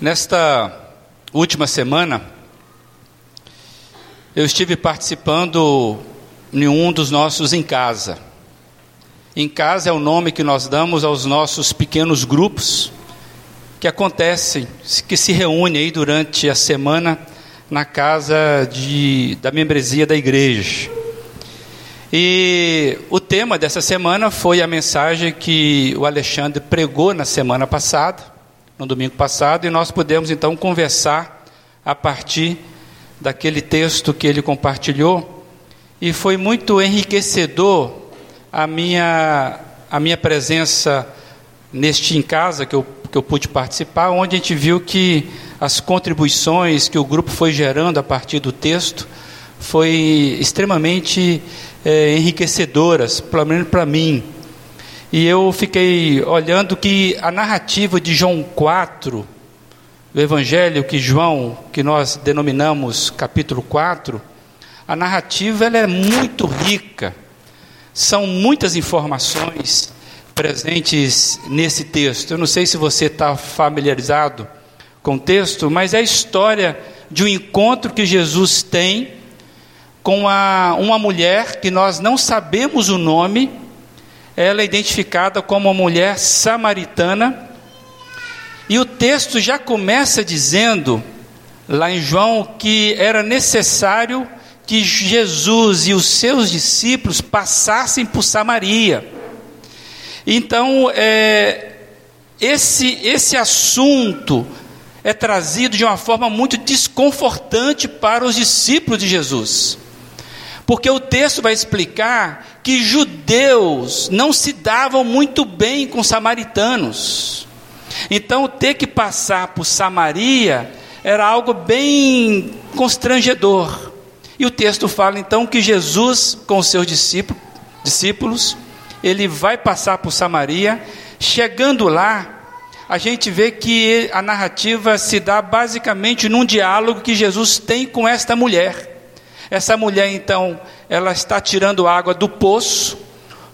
Nesta última semana, eu estive participando em um dos nossos em casa. Em casa é o nome que nós damos aos nossos pequenos grupos que acontecem, que se reúnem aí durante a semana na casa de, da membresia da igreja. E o tema dessa semana foi a mensagem que o Alexandre pregou na semana passada no domingo passado, e nós pudemos então conversar a partir daquele texto que ele compartilhou, e foi muito enriquecedor a minha, a minha presença neste em casa que eu, que eu pude participar, onde a gente viu que as contribuições que o grupo foi gerando a partir do texto foi extremamente é, enriquecedoras, pelo menos para mim. E eu fiquei olhando que a narrativa de João 4, o evangelho que João, que nós denominamos capítulo 4, a narrativa ela é muito rica. São muitas informações presentes nesse texto. Eu não sei se você está familiarizado com o texto, mas é a história de um encontro que Jesus tem com a, uma mulher que nós não sabemos o nome, ela é identificada como uma mulher samaritana. E o texto já começa dizendo, lá em João, que era necessário que Jesus e os seus discípulos passassem por Samaria. Então, é, esse, esse assunto é trazido de uma forma muito desconfortante para os discípulos de Jesus. Porque o texto vai explicar que judeus não se davam muito bem com samaritanos. Então, ter que passar por Samaria era algo bem constrangedor. E o texto fala então que Jesus, com os seus discípulos, discípulos ele vai passar por Samaria. Chegando lá, a gente vê que a narrativa se dá basicamente num diálogo que Jesus tem com esta mulher. Essa mulher, então, ela está tirando água do poço,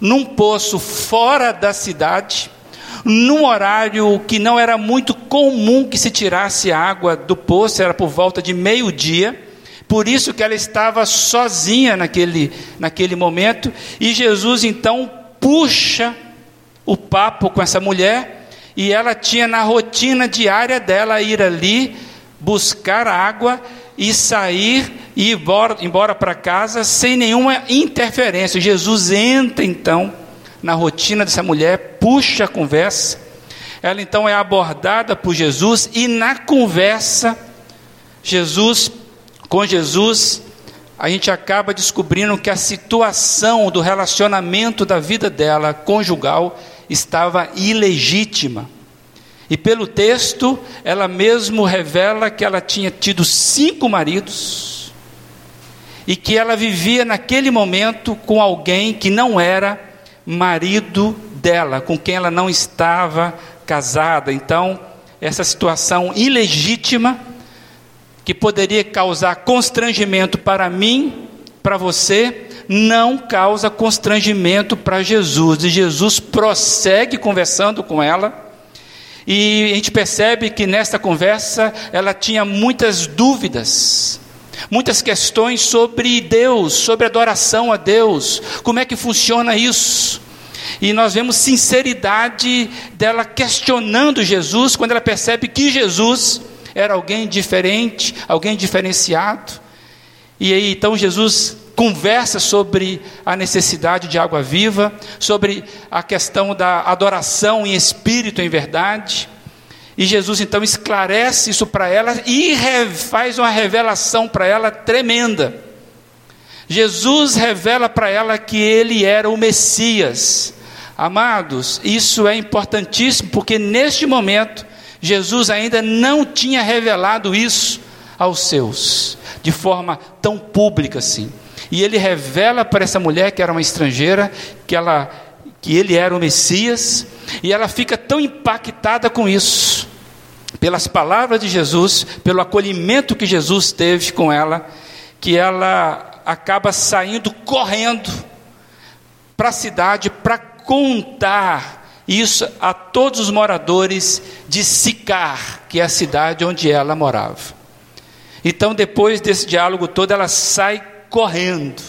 num poço fora da cidade, num horário que não era muito comum que se tirasse água do poço, era por volta de meio-dia. Por isso que ela estava sozinha naquele, naquele momento, e Jesus então puxa o papo com essa mulher, e ela tinha na rotina diária dela ir ali buscar água e sair e ir embora, embora para casa sem nenhuma interferência. Jesus entra então na rotina dessa mulher, puxa a conversa. Ela então é abordada por Jesus e na conversa, Jesus, com Jesus, a gente acaba descobrindo que a situação do relacionamento da vida dela conjugal estava ilegítima. E pelo texto, ela mesmo revela que ela tinha tido cinco maridos e que ela vivia naquele momento com alguém que não era marido dela, com quem ela não estava casada. Então, essa situação ilegítima que poderia causar constrangimento para mim, para você, não causa constrangimento para Jesus. E Jesus prossegue conversando com ela e a gente percebe que nesta conversa ela tinha muitas dúvidas, muitas questões sobre Deus, sobre adoração a Deus, como é que funciona isso. E nós vemos sinceridade dela questionando Jesus quando ela percebe que Jesus era alguém diferente, alguém diferenciado. E aí então Jesus conversa sobre a necessidade de água viva, sobre a questão da adoração em espírito, em verdade. E Jesus então esclarece isso para ela e faz uma revelação para ela tremenda. Jesus revela para ela que ele era o Messias. Amados, isso é importantíssimo porque neste momento Jesus ainda não tinha revelado isso aos seus, de forma tão pública assim. E ele revela para essa mulher que era uma estrangeira, que ela que ele era o Messias, e ela fica tão impactada com isso, pelas palavras de Jesus, pelo acolhimento que Jesus teve com ela, que ela acaba saindo correndo para a cidade para contar isso a todos os moradores de Sicar, que é a cidade onde ela morava. Então, depois desse diálogo todo, ela sai correndo.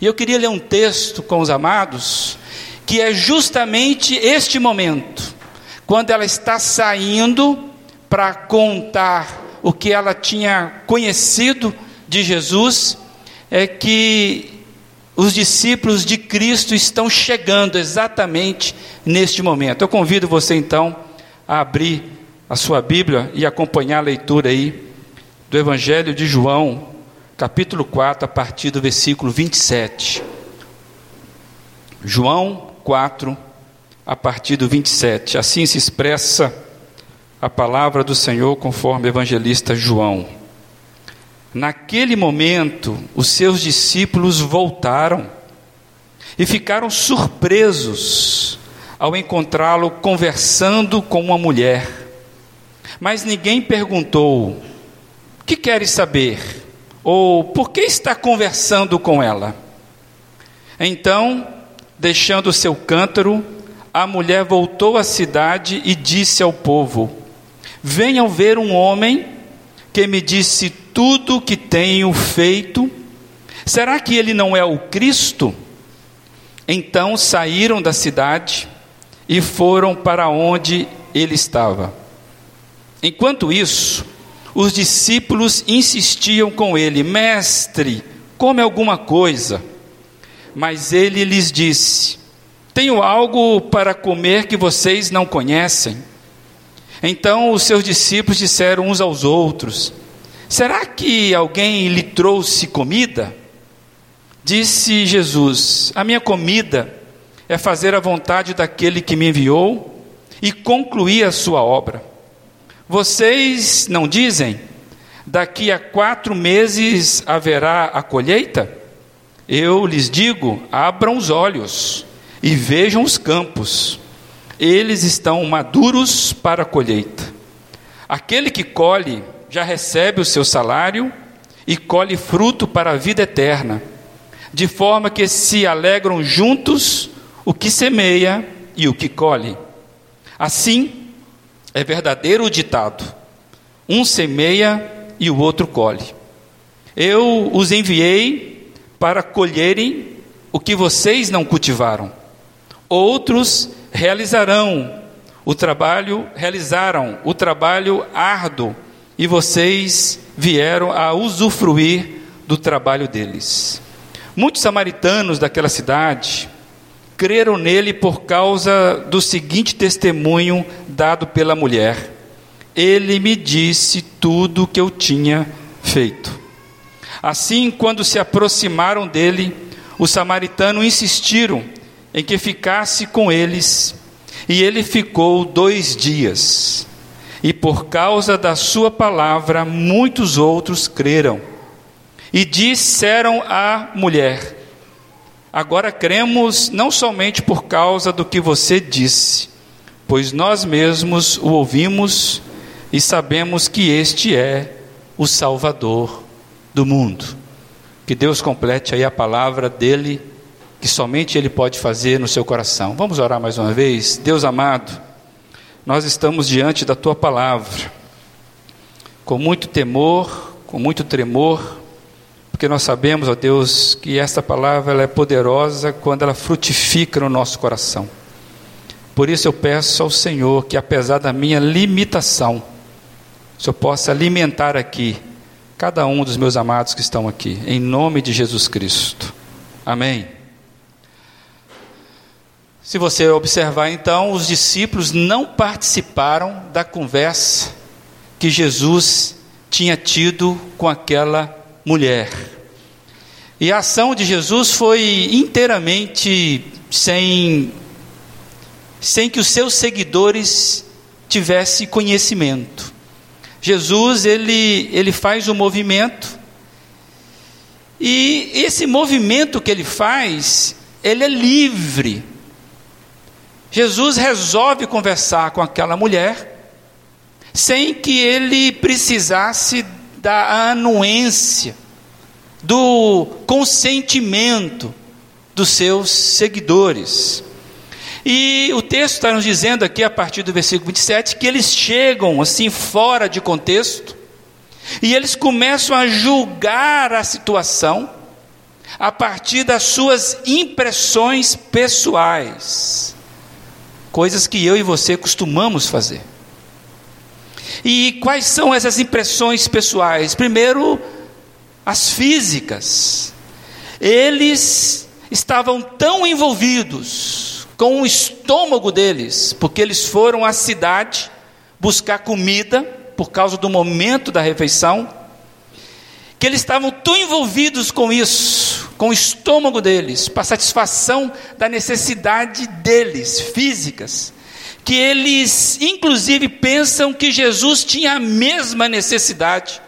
E eu queria ler um texto com os amados, que é justamente este momento, quando ela está saindo para contar o que ela tinha conhecido de Jesus, é que os discípulos de Cristo estão chegando exatamente neste momento. Eu convido você então a abrir a sua Bíblia e acompanhar a leitura aí do Evangelho de João, capítulo 4, a partir do versículo 27. João 4, a partir do 27. Assim se expressa a palavra do Senhor conforme o evangelista João. Naquele momento, os seus discípulos voltaram e ficaram surpresos ao encontrá-lo conversando com uma mulher. Mas ninguém perguntou: Que queres saber? Ou por que está conversando com ela? Então, deixando seu cântaro, a mulher voltou à cidade e disse ao povo: Venham ver um homem que me disse tudo o que tenho feito? Será que ele não é o Cristo? Então saíram da cidade e foram para onde ele estava. Enquanto isso, os discípulos insistiam com ele: Mestre, come alguma coisa. Mas ele lhes disse: Tenho algo para comer que vocês não conhecem. Então os seus discípulos disseram uns aos outros: Será que alguém lhe trouxe comida? Disse Jesus: A minha comida é fazer a vontade daquele que me enviou e concluir a sua obra. Vocês não dizem? Daqui a quatro meses haverá a colheita? Eu lhes digo: abram os olhos e vejam os campos eles estão maduros para a colheita. Aquele que colhe já recebe o seu salário e colhe fruto para a vida eterna, de forma que se alegram juntos o que semeia e o que colhe. Assim, é verdadeiro o ditado: um semeia e o outro colhe. Eu os enviei para colherem o que vocês não cultivaram. Outros realizarão o trabalho, realizaram o trabalho árduo e vocês vieram a usufruir do trabalho deles. Muitos samaritanos daquela cidade creram nele por causa do seguinte testemunho dado pela mulher: Ele me disse tudo o que eu tinha feito. Assim, quando se aproximaram dele, os samaritanos insistiram em que ficasse com eles, e ele ficou dois dias. E por causa da sua palavra, muitos outros creram. E disseram à mulher: Agora cremos não somente por causa do que você disse, pois nós mesmos o ouvimos e sabemos que este é o Salvador do mundo. Que Deus complete aí a palavra dele que somente Ele pode fazer no seu coração. Vamos orar mais uma vez? Deus amado, nós estamos diante da Tua palavra, com muito temor, com muito tremor, porque nós sabemos, ó Deus, que esta palavra ela é poderosa quando ela frutifica no nosso coração. Por isso eu peço ao Senhor que, apesar da minha limitação, o Senhor possa alimentar aqui cada um dos meus amados que estão aqui, em nome de Jesus Cristo. Amém. Se você observar então, os discípulos não participaram da conversa que Jesus tinha tido com aquela mulher. E a ação de Jesus foi inteiramente sem sem que os seus seguidores tivessem conhecimento. Jesus ele ele faz um movimento e esse movimento que ele faz, ele é livre Jesus resolve conversar com aquela mulher, sem que ele precisasse da anuência, do consentimento dos seus seguidores. E o texto está nos dizendo aqui, a partir do versículo 27, que eles chegam assim fora de contexto e eles começam a julgar a situação a partir das suas impressões pessoais, coisas que eu e você costumamos fazer. E quais são essas impressões pessoais? Primeiro, as físicas. Eles estavam tão envolvidos com o estômago deles, porque eles foram à cidade buscar comida por causa do momento da refeição, que eles estavam tão envolvidos com isso, com o estômago deles, para satisfação da necessidade deles, físicas, que eles inclusive pensam que Jesus tinha a mesma necessidade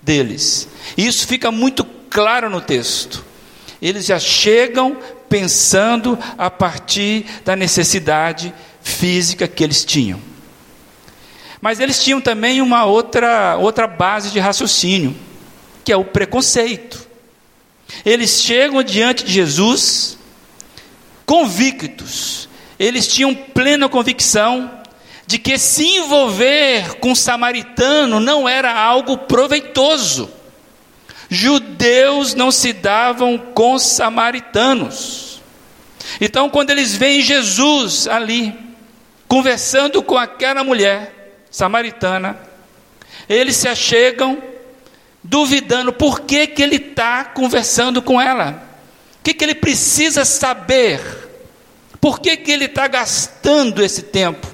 deles. Isso fica muito claro no texto. Eles já chegam pensando a partir da necessidade física que eles tinham. Mas eles tinham também uma outra, outra base de raciocínio, que é o preconceito. Eles chegam diante de Jesus convictos, eles tinham plena convicção de que se envolver com samaritano não era algo proveitoso. Judeus não se davam com samaritanos. Então, quando eles veem Jesus ali, conversando com aquela mulher samaritana, eles se achegam, duvidando por que, que ele está conversando com ela, o que, que ele precisa saber, por que, que ele está gastando esse tempo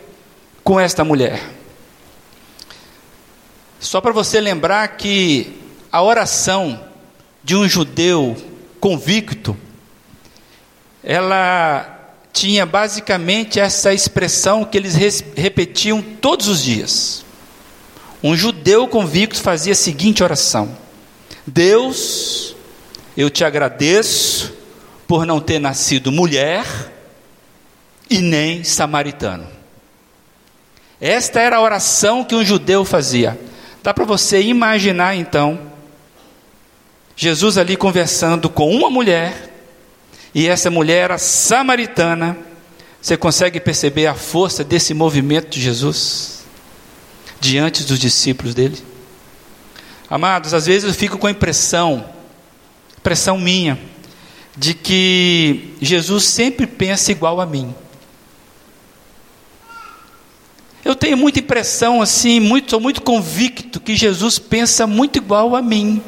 com esta mulher. Só para você lembrar que a oração de um judeu convicto, ela tinha basicamente essa expressão que eles repetiam todos os dias. Um judeu convicto fazia a seguinte oração: Deus, eu te agradeço por não ter nascido mulher e nem samaritano. Esta era a oração que um judeu fazia. Dá para você imaginar então Jesus ali conversando com uma mulher, e essa mulher era samaritana. Você consegue perceber a força desse movimento de Jesus diante dos discípulos dele? Amados, às vezes eu fico com a impressão, impressão minha, de que Jesus sempre pensa igual a mim. Eu tenho muita impressão assim, muito, sou muito convicto que Jesus pensa muito igual a mim.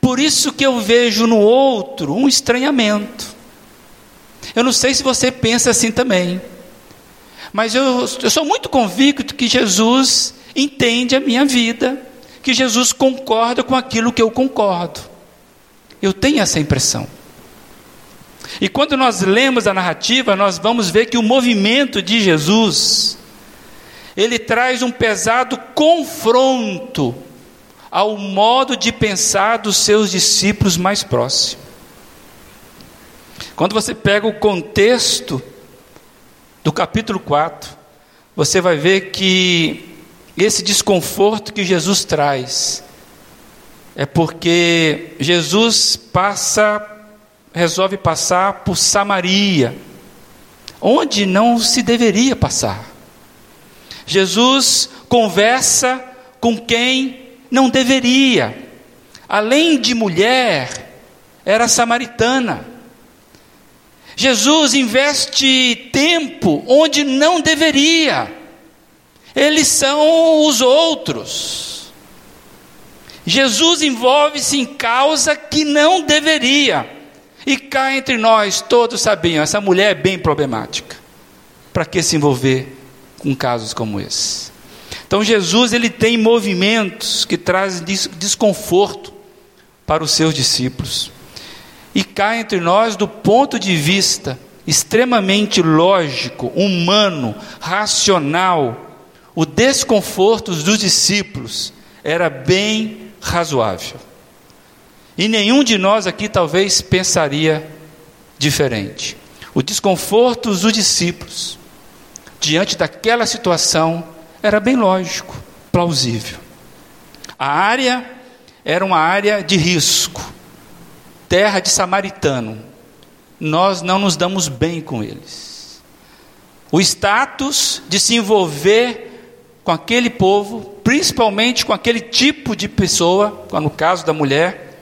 Por isso que eu vejo no outro um estranhamento. Eu não sei se você pensa assim também, mas eu, eu sou muito convicto que Jesus entende a minha vida, que Jesus concorda com aquilo que eu concordo. Eu tenho essa impressão. E quando nós lemos a narrativa, nós vamos ver que o movimento de Jesus, ele traz um pesado confronto ao modo de pensar dos seus discípulos mais próximos. Quando você pega o contexto do capítulo 4, você vai ver que esse desconforto que Jesus traz é porque Jesus passa, resolve passar por Samaria, onde não se deveria passar. Jesus conversa com quem não deveria. Além de mulher, era samaritana. Jesus investe tempo onde não deveria. Eles são os outros. Jesus envolve-se em causa que não deveria. E cá entre nós, todos sabiam, essa mulher é bem problemática. Para que se envolver com casos como esse? Então Jesus ele tem movimentos que trazem desconforto para os seus discípulos. E cá entre nós do ponto de vista extremamente lógico, humano, racional, o desconforto dos discípulos era bem razoável. E nenhum de nós aqui talvez pensaria diferente. O desconforto dos discípulos diante daquela situação era bem lógico, plausível. A área era uma área de risco, terra de samaritano. Nós não nos damos bem com eles. o status de se envolver com aquele povo, principalmente com aquele tipo de pessoa, no caso da mulher,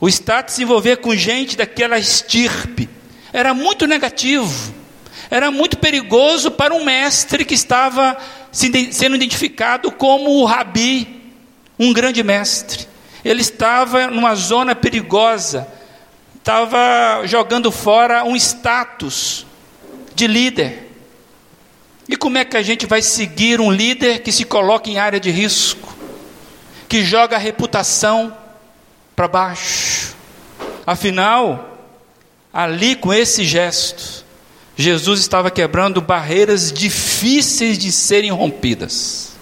o status de se envolver com gente daquela estirpe, era muito negativo, era muito perigoso para um mestre que estava sendo identificado como o rabi, um grande mestre. Ele estava numa zona perigosa, estava jogando fora um status de líder. E como é que a gente vai seguir um líder que se coloca em área de risco, que joga a reputação para baixo? Afinal, ali com esse gesto, Jesus estava quebrando barreiras difíceis de serem rompidas.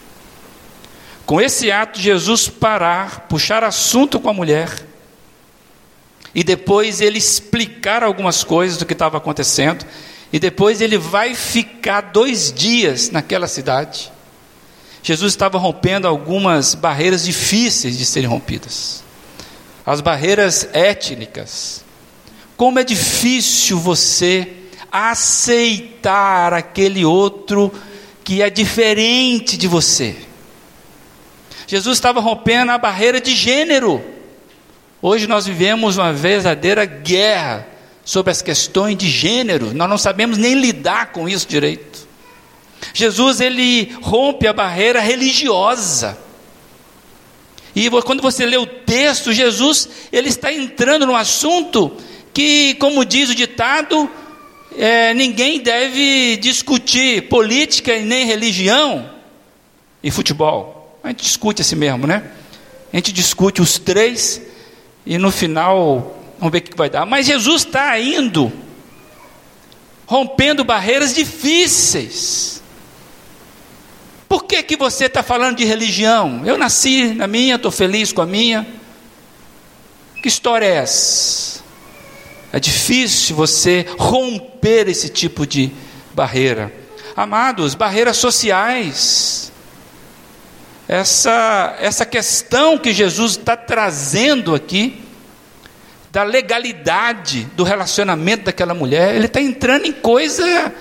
Com esse ato, Jesus parar, puxar assunto com a mulher, e depois ele explicar algumas coisas do que estava acontecendo, e depois ele vai ficar dois dias naquela cidade. Jesus estava rompendo algumas barreiras difíceis de serem rompidas, as barreiras étnicas. Como é difícil você aceitar aquele outro que é diferente de você. Jesus estava rompendo a barreira de gênero. Hoje nós vivemos uma verdadeira guerra sobre as questões de gênero, nós não sabemos nem lidar com isso direito. Jesus ele rompe a barreira religiosa. E quando você lê o texto, Jesus ele está entrando num assunto que, como diz o ditado, é, ninguém deve discutir política e nem religião e futebol. A gente discute assim mesmo, né? A gente discute os três e no final Vamos ver o que vai dar. Mas Jesus está indo, rompendo barreiras difíceis. Por que, que você está falando de religião? Eu nasci na minha, estou feliz com a minha. Que história é essa? É difícil você romper esse tipo de barreira. Amados, barreiras sociais. Essa, essa questão que Jesus está trazendo aqui da legalidade do relacionamento daquela mulher, ele está entrando em coisa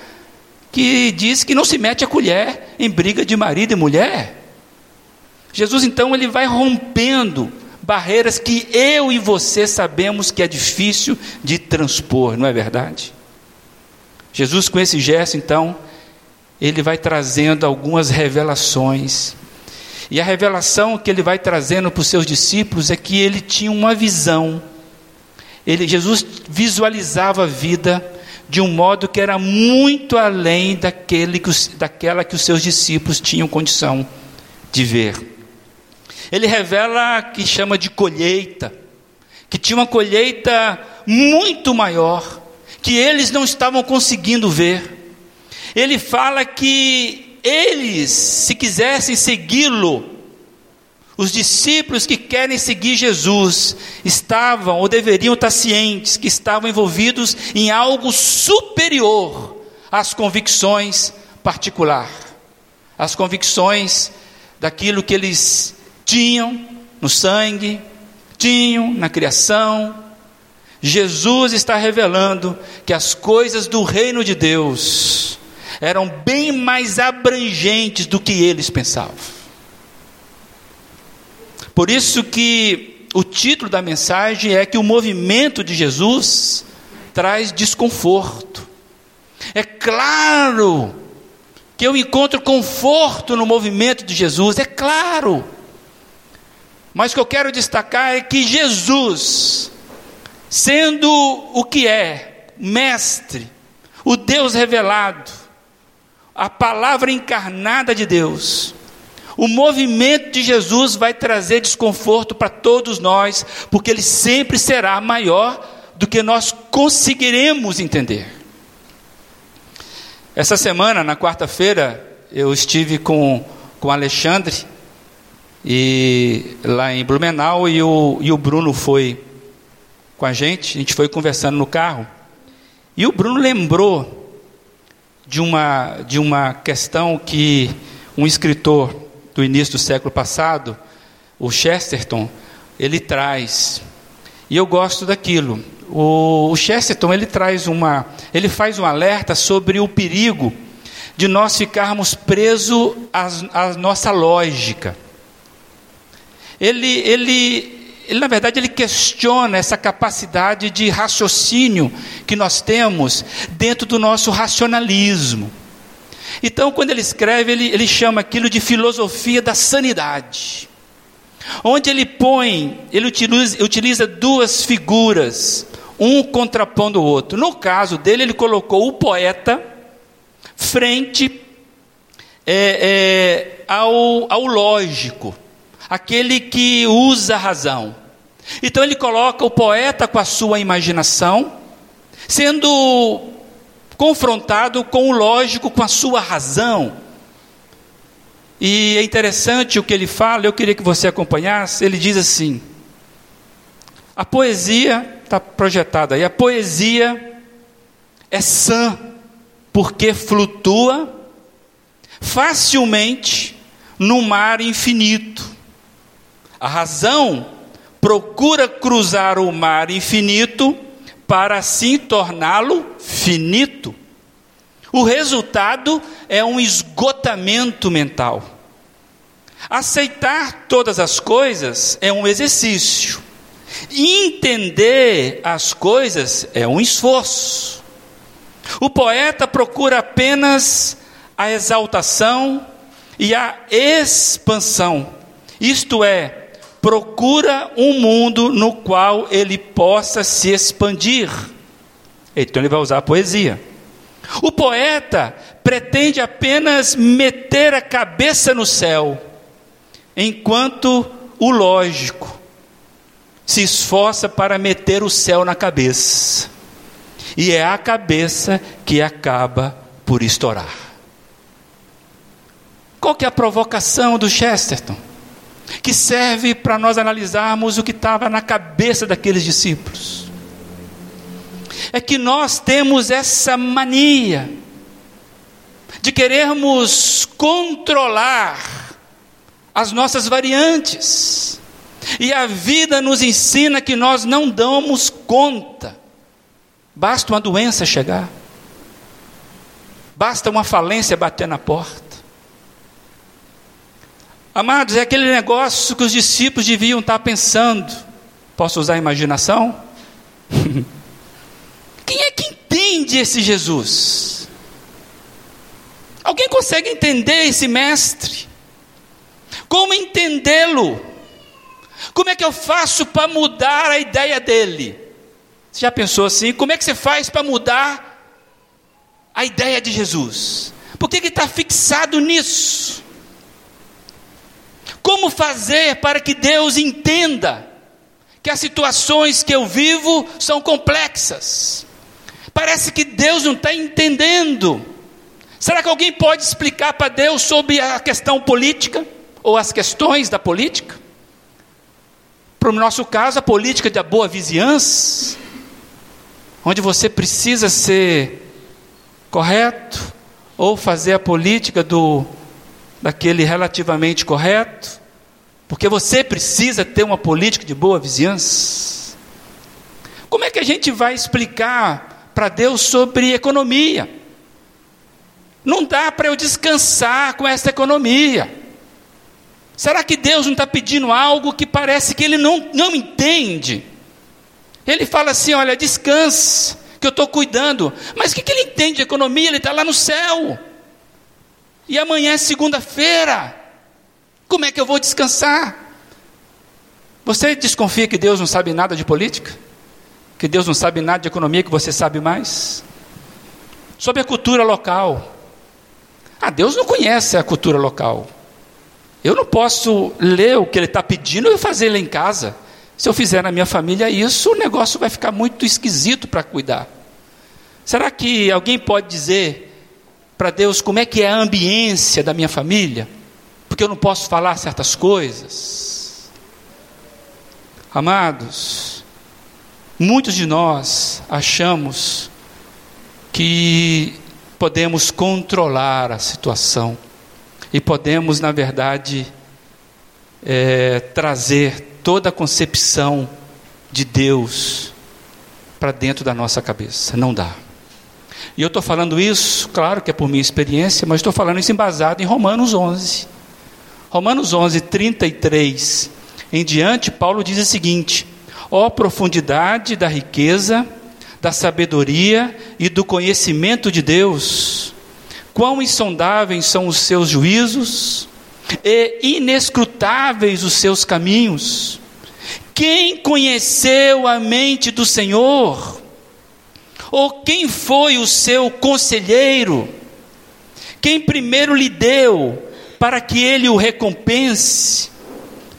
que diz que não se mete a colher em briga de marido e mulher. Jesus então ele vai rompendo barreiras que eu e você sabemos que é difícil de transpor, não é verdade? Jesus com esse gesto então, ele vai trazendo algumas revelações. E a revelação que ele vai trazendo para os seus discípulos é que ele tinha uma visão ele, Jesus visualizava a vida de um modo que era muito além daquele que os, daquela que os seus discípulos tinham condição de ver. Ele revela que chama de colheita, que tinha uma colheita muito maior, que eles não estavam conseguindo ver. Ele fala que eles, se quisessem segui-lo, os discípulos que querem seguir Jesus estavam ou deveriam estar cientes que estavam envolvidos em algo superior às convicções particular, às convicções daquilo que eles tinham no sangue, tinham na criação. Jesus está revelando que as coisas do reino de Deus eram bem mais abrangentes do que eles pensavam. Por isso que o título da mensagem é que o movimento de Jesus traz desconforto. É claro que eu encontro conforto no movimento de Jesus, é claro. Mas o que eu quero destacar é que Jesus, sendo o que é, mestre, o Deus revelado, a palavra encarnada de Deus, o movimento de Jesus vai trazer desconforto para todos nós, porque ele sempre será maior do que nós conseguiremos entender. Essa semana, na quarta-feira, eu estive com, com Alexandre e lá em Blumenau e o, e o Bruno foi com a gente, a gente foi conversando no carro. E o Bruno lembrou de uma, de uma questão que um escritor do início do século passado, o Chesterton, ele traz, e eu gosto daquilo. O, o Chesterton ele traz uma, ele faz um alerta sobre o perigo de nós ficarmos presos à, à nossa lógica. Ele, ele, ele, na verdade, ele questiona essa capacidade de raciocínio que nós temos dentro do nosso racionalismo. Então, quando ele escreve, ele, ele chama aquilo de filosofia da sanidade. Onde ele põe, ele utiliza, utiliza duas figuras, um contrapondo o outro. No caso dele, ele colocou o poeta frente é, é, ao, ao lógico, aquele que usa a razão. Então ele coloca o poeta com a sua imaginação, sendo confrontado com o lógico, com a sua razão. E é interessante o que ele fala, eu queria que você acompanhasse. Ele diz assim: a poesia, está projetada aí, a poesia é sã, porque flutua facilmente no mar infinito. A razão procura cruzar o mar infinito para assim torná-lo finito. O resultado é um esgotamento mental. Aceitar todas as coisas é um exercício. Entender as coisas é um esforço. O poeta procura apenas a exaltação e a expansão, isto é, procura um mundo no qual ele possa se expandir. Então ele vai usar a poesia. O poeta pretende apenas meter a cabeça no céu, enquanto o lógico se esforça para meter o céu na cabeça. E é a cabeça que acaba por estourar. Qual que é a provocação do Chesterton? Que serve para nós analisarmos o que estava na cabeça daqueles discípulos. É que nós temos essa mania de querermos controlar as nossas variantes. E a vida nos ensina que nós não damos conta. Basta uma doença chegar. Basta uma falência bater na porta. Amados, é aquele negócio que os discípulos deviam estar pensando. Posso usar a imaginação? Quem é que entende esse Jesus? Alguém consegue entender esse mestre? Como entendê-lo? Como é que eu faço para mudar a ideia dele? Você já pensou assim? Como é que você faz para mudar a ideia de Jesus? Por que está fixado nisso? Como fazer para que Deus entenda que as situações que eu vivo são complexas? Parece que Deus não está entendendo. Será que alguém pode explicar para Deus sobre a questão política? Ou as questões da política? Para o nosso caso, a política da boa vizinhança, onde você precisa ser correto, ou fazer a política do daquele relativamente correto, porque você precisa ter uma política de boa vizinhança. Como é que a gente vai explicar para Deus sobre economia? Não dá para eu descansar com essa economia. Será que Deus não está pedindo algo que parece que Ele não, não entende? Ele fala assim: olha, descanse, que eu estou cuidando. Mas o que, que ele entende de economia? Ele está lá no céu. E amanhã é segunda-feira. Como é que eu vou descansar? Você desconfia que Deus não sabe nada de política? Que Deus não sabe nada de economia que você sabe mais? Sobre a cultura local. Ah, Deus não conhece a cultura local. Eu não posso ler o que ele está pedindo e fazer lá em casa. Se eu fizer na minha família isso, o negócio vai ficar muito esquisito para cuidar. Será que alguém pode dizer para Deus como é que é a ambiência da minha família? Porque eu não posso falar certas coisas. Amados, muitos de nós achamos que podemos controlar a situação e podemos, na verdade, é, trazer toda a concepção de Deus para dentro da nossa cabeça. Não dá. E eu estou falando isso, claro que é por minha experiência, mas estou falando isso embasado em Romanos 11. Romanos 11, 33 em diante, Paulo diz o seguinte: ó profundidade da riqueza, da sabedoria e do conhecimento de Deus, quão insondáveis são os seus juízos e inescrutáveis os seus caminhos. Quem conheceu a mente do Senhor? Ou quem foi o seu conselheiro? Quem primeiro lhe deu para que ele o recompense?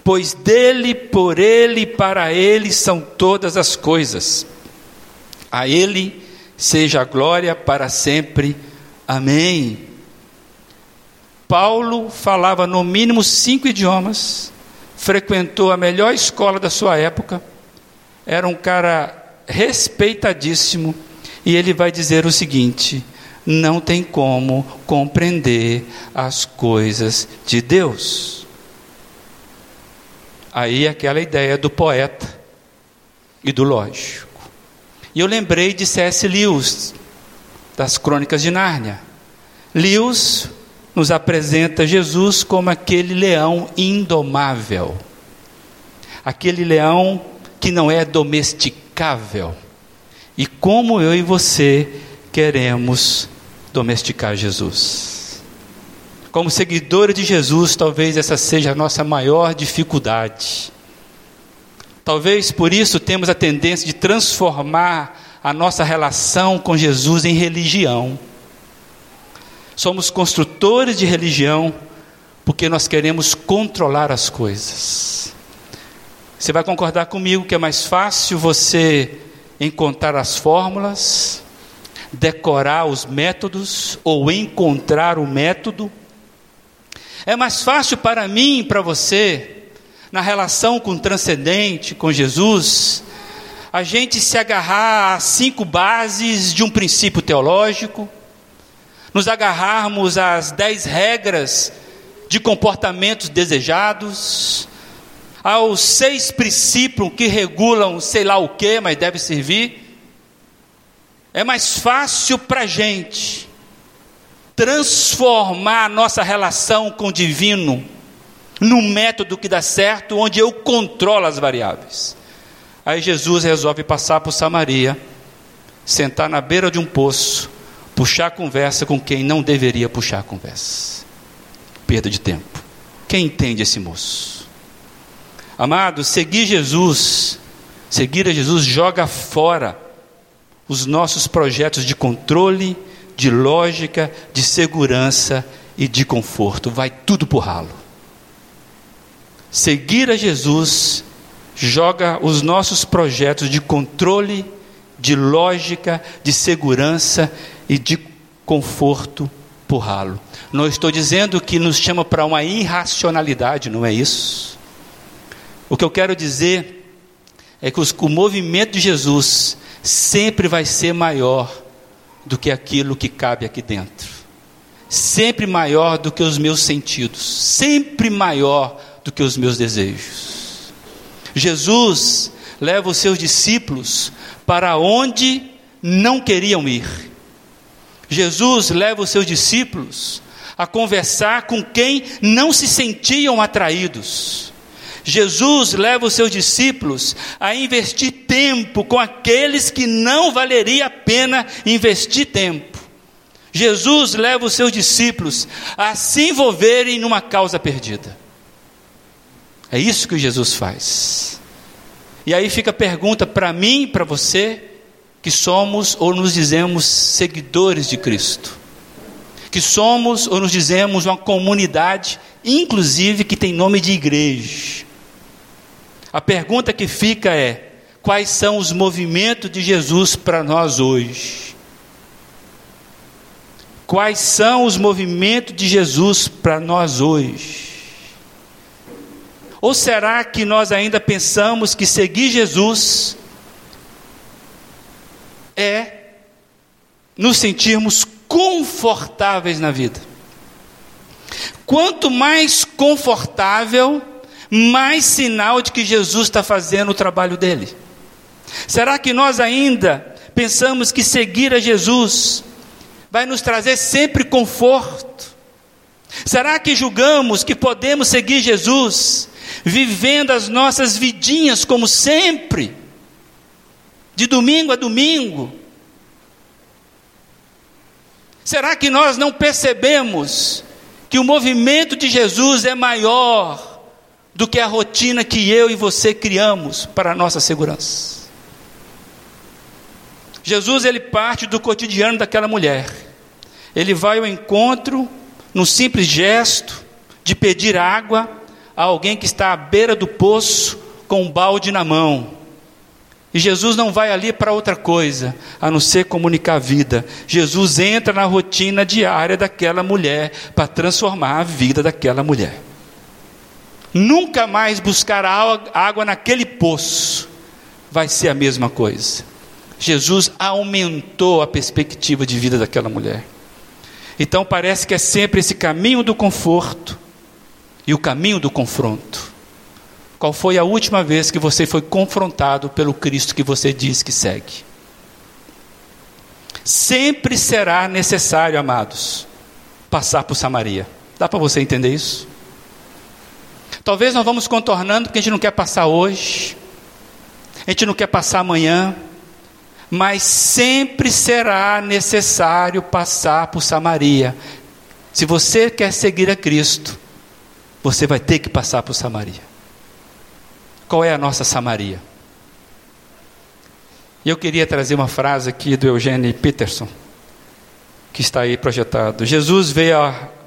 Pois dele, por ele e para ele são todas as coisas. A ele seja a glória para sempre. Amém. Paulo falava no mínimo cinco idiomas, frequentou a melhor escola da sua época, era um cara respeitadíssimo, e ele vai dizer o seguinte: não tem como compreender as coisas de Deus. Aí aquela ideia do poeta e do lógico. E eu lembrei de C.S. Lewis, das Crônicas de Nárnia. Lewis nos apresenta Jesus como aquele leão indomável, aquele leão que não é domesticável. E como eu e você queremos domesticar Jesus. Como seguidores de Jesus, talvez essa seja a nossa maior dificuldade. Talvez por isso temos a tendência de transformar a nossa relação com Jesus em religião. Somos construtores de religião porque nós queremos controlar as coisas. Você vai concordar comigo que é mais fácil você encontrar as fórmulas, decorar os métodos ou encontrar o método. É mais fácil para mim e para você, na relação com o transcendente, com Jesus, a gente se agarrar a cinco bases de um princípio teológico, nos agarrarmos às dez regras de comportamentos desejados, aos seis princípios que regulam sei lá o que, mas deve servir. É mais fácil para a gente transformar a nossa relação com o divino num método que dá certo, onde eu controlo as variáveis. Aí Jesus resolve passar por Samaria, sentar na beira de um poço puxar conversa com quem não deveria puxar conversa. Perda de tempo. Quem entende esse moço? Amado, seguir Jesus, seguir a Jesus joga fora os nossos projetos de controle, de lógica, de segurança e de conforto. Vai tudo por ralo. Seguir a Jesus joga os nossos projetos de controle, de lógica, de segurança e de conforto por ralo. Não estou dizendo que nos chama para uma irracionalidade, não é isso. O que eu quero dizer é que o movimento de Jesus sempre vai ser maior do que aquilo que cabe aqui dentro, sempre maior do que os meus sentidos, sempre maior do que os meus desejos. Jesus leva os seus discípulos para onde não queriam ir. Jesus leva os seus discípulos a conversar com quem não se sentiam atraídos. Jesus leva os seus discípulos a investir tempo com aqueles que não valeria a pena investir tempo. Jesus leva os seus discípulos a se envolverem numa causa perdida. É isso que Jesus faz. E aí fica a pergunta para mim para você: que somos ou nos dizemos seguidores de Cristo, que somos ou nos dizemos uma comunidade, inclusive que tem nome de igreja. A pergunta que fica é: quais são os movimentos de Jesus para nós hoje? Quais são os movimentos de Jesus para nós hoje? Ou será que nós ainda pensamos que seguir Jesus é nos sentirmos confortáveis na vida. Quanto mais confortável, mais sinal de que Jesus está fazendo o trabalho dele. Será que nós ainda pensamos que seguir a Jesus vai nos trazer sempre conforto? Será que julgamos que podemos seguir Jesus vivendo as nossas vidinhas como sempre, de domingo a domingo? Será que nós não percebemos que o movimento de Jesus é maior do que a rotina que eu e você criamos para a nossa segurança? Jesus ele parte do cotidiano daquela mulher. Ele vai ao encontro no simples gesto de pedir água a alguém que está à beira do poço com um balde na mão. E Jesus não vai ali para outra coisa, a não ser comunicar a vida. Jesus entra na rotina diária daquela mulher para transformar a vida daquela mulher. Nunca mais buscar água naquele poço vai ser a mesma coisa. Jesus aumentou a perspectiva de vida daquela mulher. Então parece que é sempre esse caminho do conforto e o caminho do confronto. Qual foi a última vez que você foi confrontado pelo Cristo que você diz que segue? Sempre será necessário, amados, passar por Samaria. Dá para você entender isso? Talvez nós vamos contornando porque a gente não quer passar hoje, a gente não quer passar amanhã, mas sempre será necessário passar por Samaria. Se você quer seguir a Cristo, você vai ter que passar por Samaria. Qual é a nossa Samaria? E eu queria trazer uma frase aqui do Eugênio Peterson, que está aí projetado. Jesus veio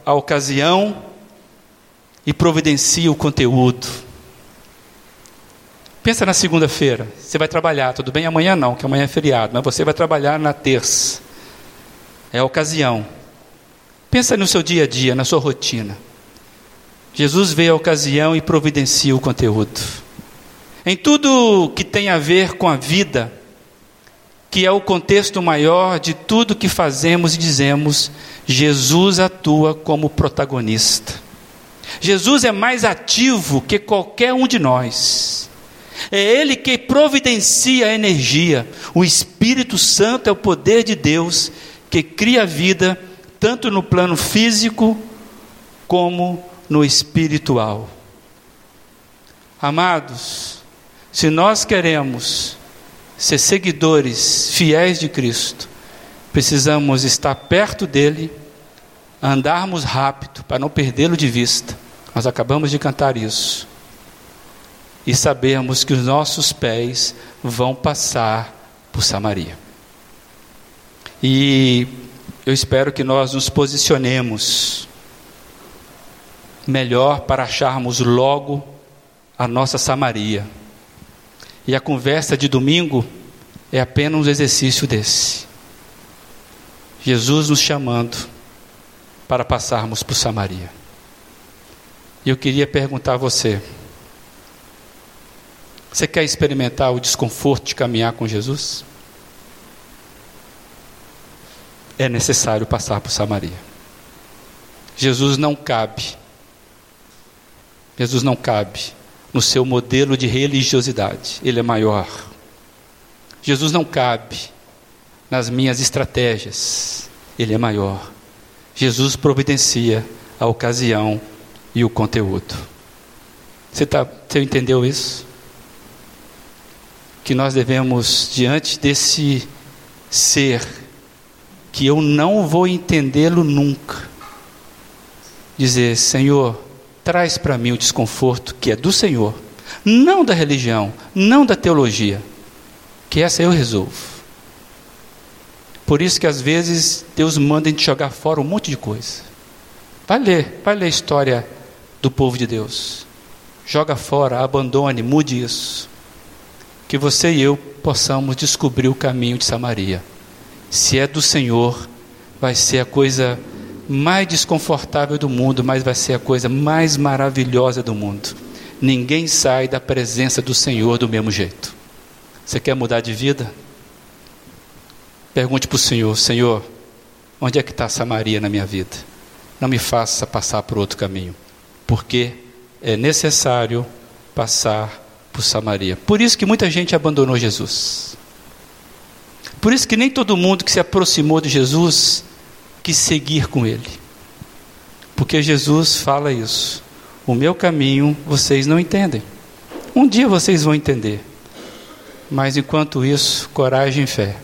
à, ocasião e providencia o conteúdo. Pensa na segunda-feira, você vai trabalhar, tudo bem? Amanhã não, que amanhã é feriado, mas você vai trabalhar na terça. É a ocasião. Pensa no seu dia a dia, na sua rotina. Jesus veio à ocasião e providencia o conteúdo. Em tudo que tem a ver com a vida, que é o contexto maior de tudo que fazemos e dizemos, Jesus atua como protagonista. Jesus é mais ativo que qualquer um de nós. É Ele que providencia a energia. O Espírito Santo é o poder de Deus que cria a vida, tanto no plano físico como no espiritual. Amados, se nós queremos ser seguidores fiéis de Cristo, precisamos estar perto dele, andarmos rápido para não perdê-lo de vista. Nós acabamos de cantar isso e sabermos que os nossos pés vão passar por Samaria. E eu espero que nós nos posicionemos melhor para acharmos logo a nossa Samaria. E a conversa de domingo é apenas um exercício desse. Jesus nos chamando para passarmos por Samaria. E eu queria perguntar a você: você quer experimentar o desconforto de caminhar com Jesus? É necessário passar por Samaria. Jesus não cabe. Jesus não cabe no seu modelo de religiosidade. Ele é maior. Jesus não cabe nas minhas estratégias. Ele é maior. Jesus providencia a ocasião e o conteúdo. Você, tá, você entendeu isso? que nós devemos, diante desse ser, que eu não vou entendê-lo nunca, dizer: Senhor, traz para mim o desconforto que é do Senhor, não da religião, não da teologia, que essa eu resolvo. Por isso que às vezes Deus manda a gente jogar fora um monte de coisa. Vai ler, vai ler a história do povo de Deus. Joga fora, abandone, mude isso que você e eu possamos descobrir o caminho de Samaria. Se é do Senhor, vai ser a coisa mais desconfortável do mundo, mas vai ser a coisa mais maravilhosa do mundo. Ninguém sai da presença do Senhor do mesmo jeito. Você quer mudar de vida? Pergunte para o Senhor: Senhor, onde é que está Samaria na minha vida? Não me faça passar por outro caminho, porque é necessário passar por Samaria. Por isso que muita gente abandonou Jesus. Por isso que nem todo mundo que se aproximou de Jesus que seguir com Ele. Porque Jesus fala isso. O meu caminho vocês não entendem. Um dia vocês vão entender. Mas enquanto isso, coragem e fé.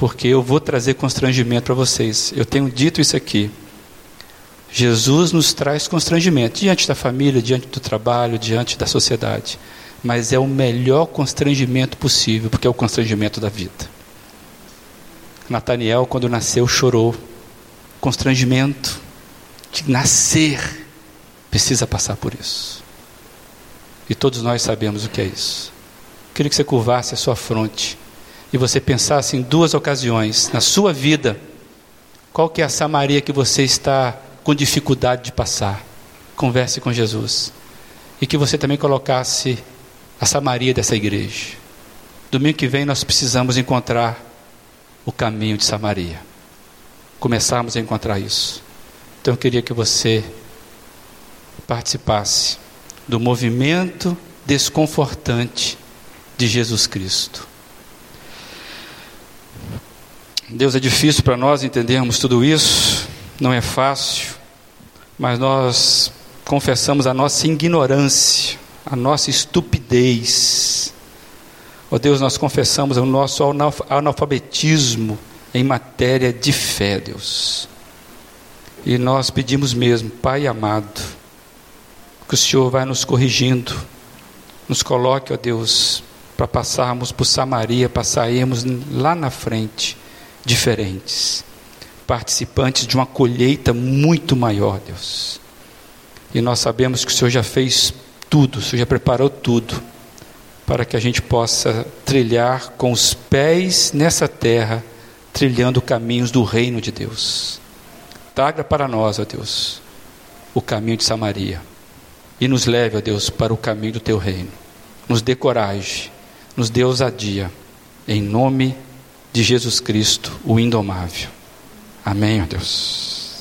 Porque eu vou trazer constrangimento para vocês. Eu tenho dito isso aqui. Jesus nos traz constrangimento diante da família, diante do trabalho, diante da sociedade. Mas é o melhor constrangimento possível, porque é o constrangimento da vida. Nataniel, quando nasceu, chorou. Constrangimento de nascer precisa passar por isso. E todos nós sabemos o que é isso. Queria que você curvasse a sua fronte e você pensasse em duas ocasiões na sua vida qual que é a Samaria que você está com dificuldade de passar. Converse com Jesus. E que você também colocasse a Samaria dessa igreja. Domingo que vem nós precisamos encontrar o caminho de Samaria. Começarmos a encontrar isso. Então eu queria que você participasse do movimento desconfortante de Jesus Cristo. Deus é difícil para nós entendermos tudo isso, não é fácil, mas nós confessamos a nossa ignorância, a nossa estupidez. Ó oh Deus, nós confessamos o nosso analfabetismo em matéria de fé, Deus. E nós pedimos mesmo, Pai amado, que o Senhor vai nos corrigindo, nos coloque, ó Deus, para passarmos por Samaria, para sairmos lá na frente diferentes, participantes de uma colheita muito maior, Deus. E nós sabemos que o Senhor já fez tudo, o Senhor já preparou tudo para que a gente possa trilhar com os pés nessa terra, trilhando caminhos do reino de Deus. Traga para nós, ó Deus, o caminho de Samaria e nos leve, ó Deus, para o caminho do teu reino. Nos dê coragem, nos dê ousadia, em nome de Jesus Cristo, o indomável. Amém, ó Deus.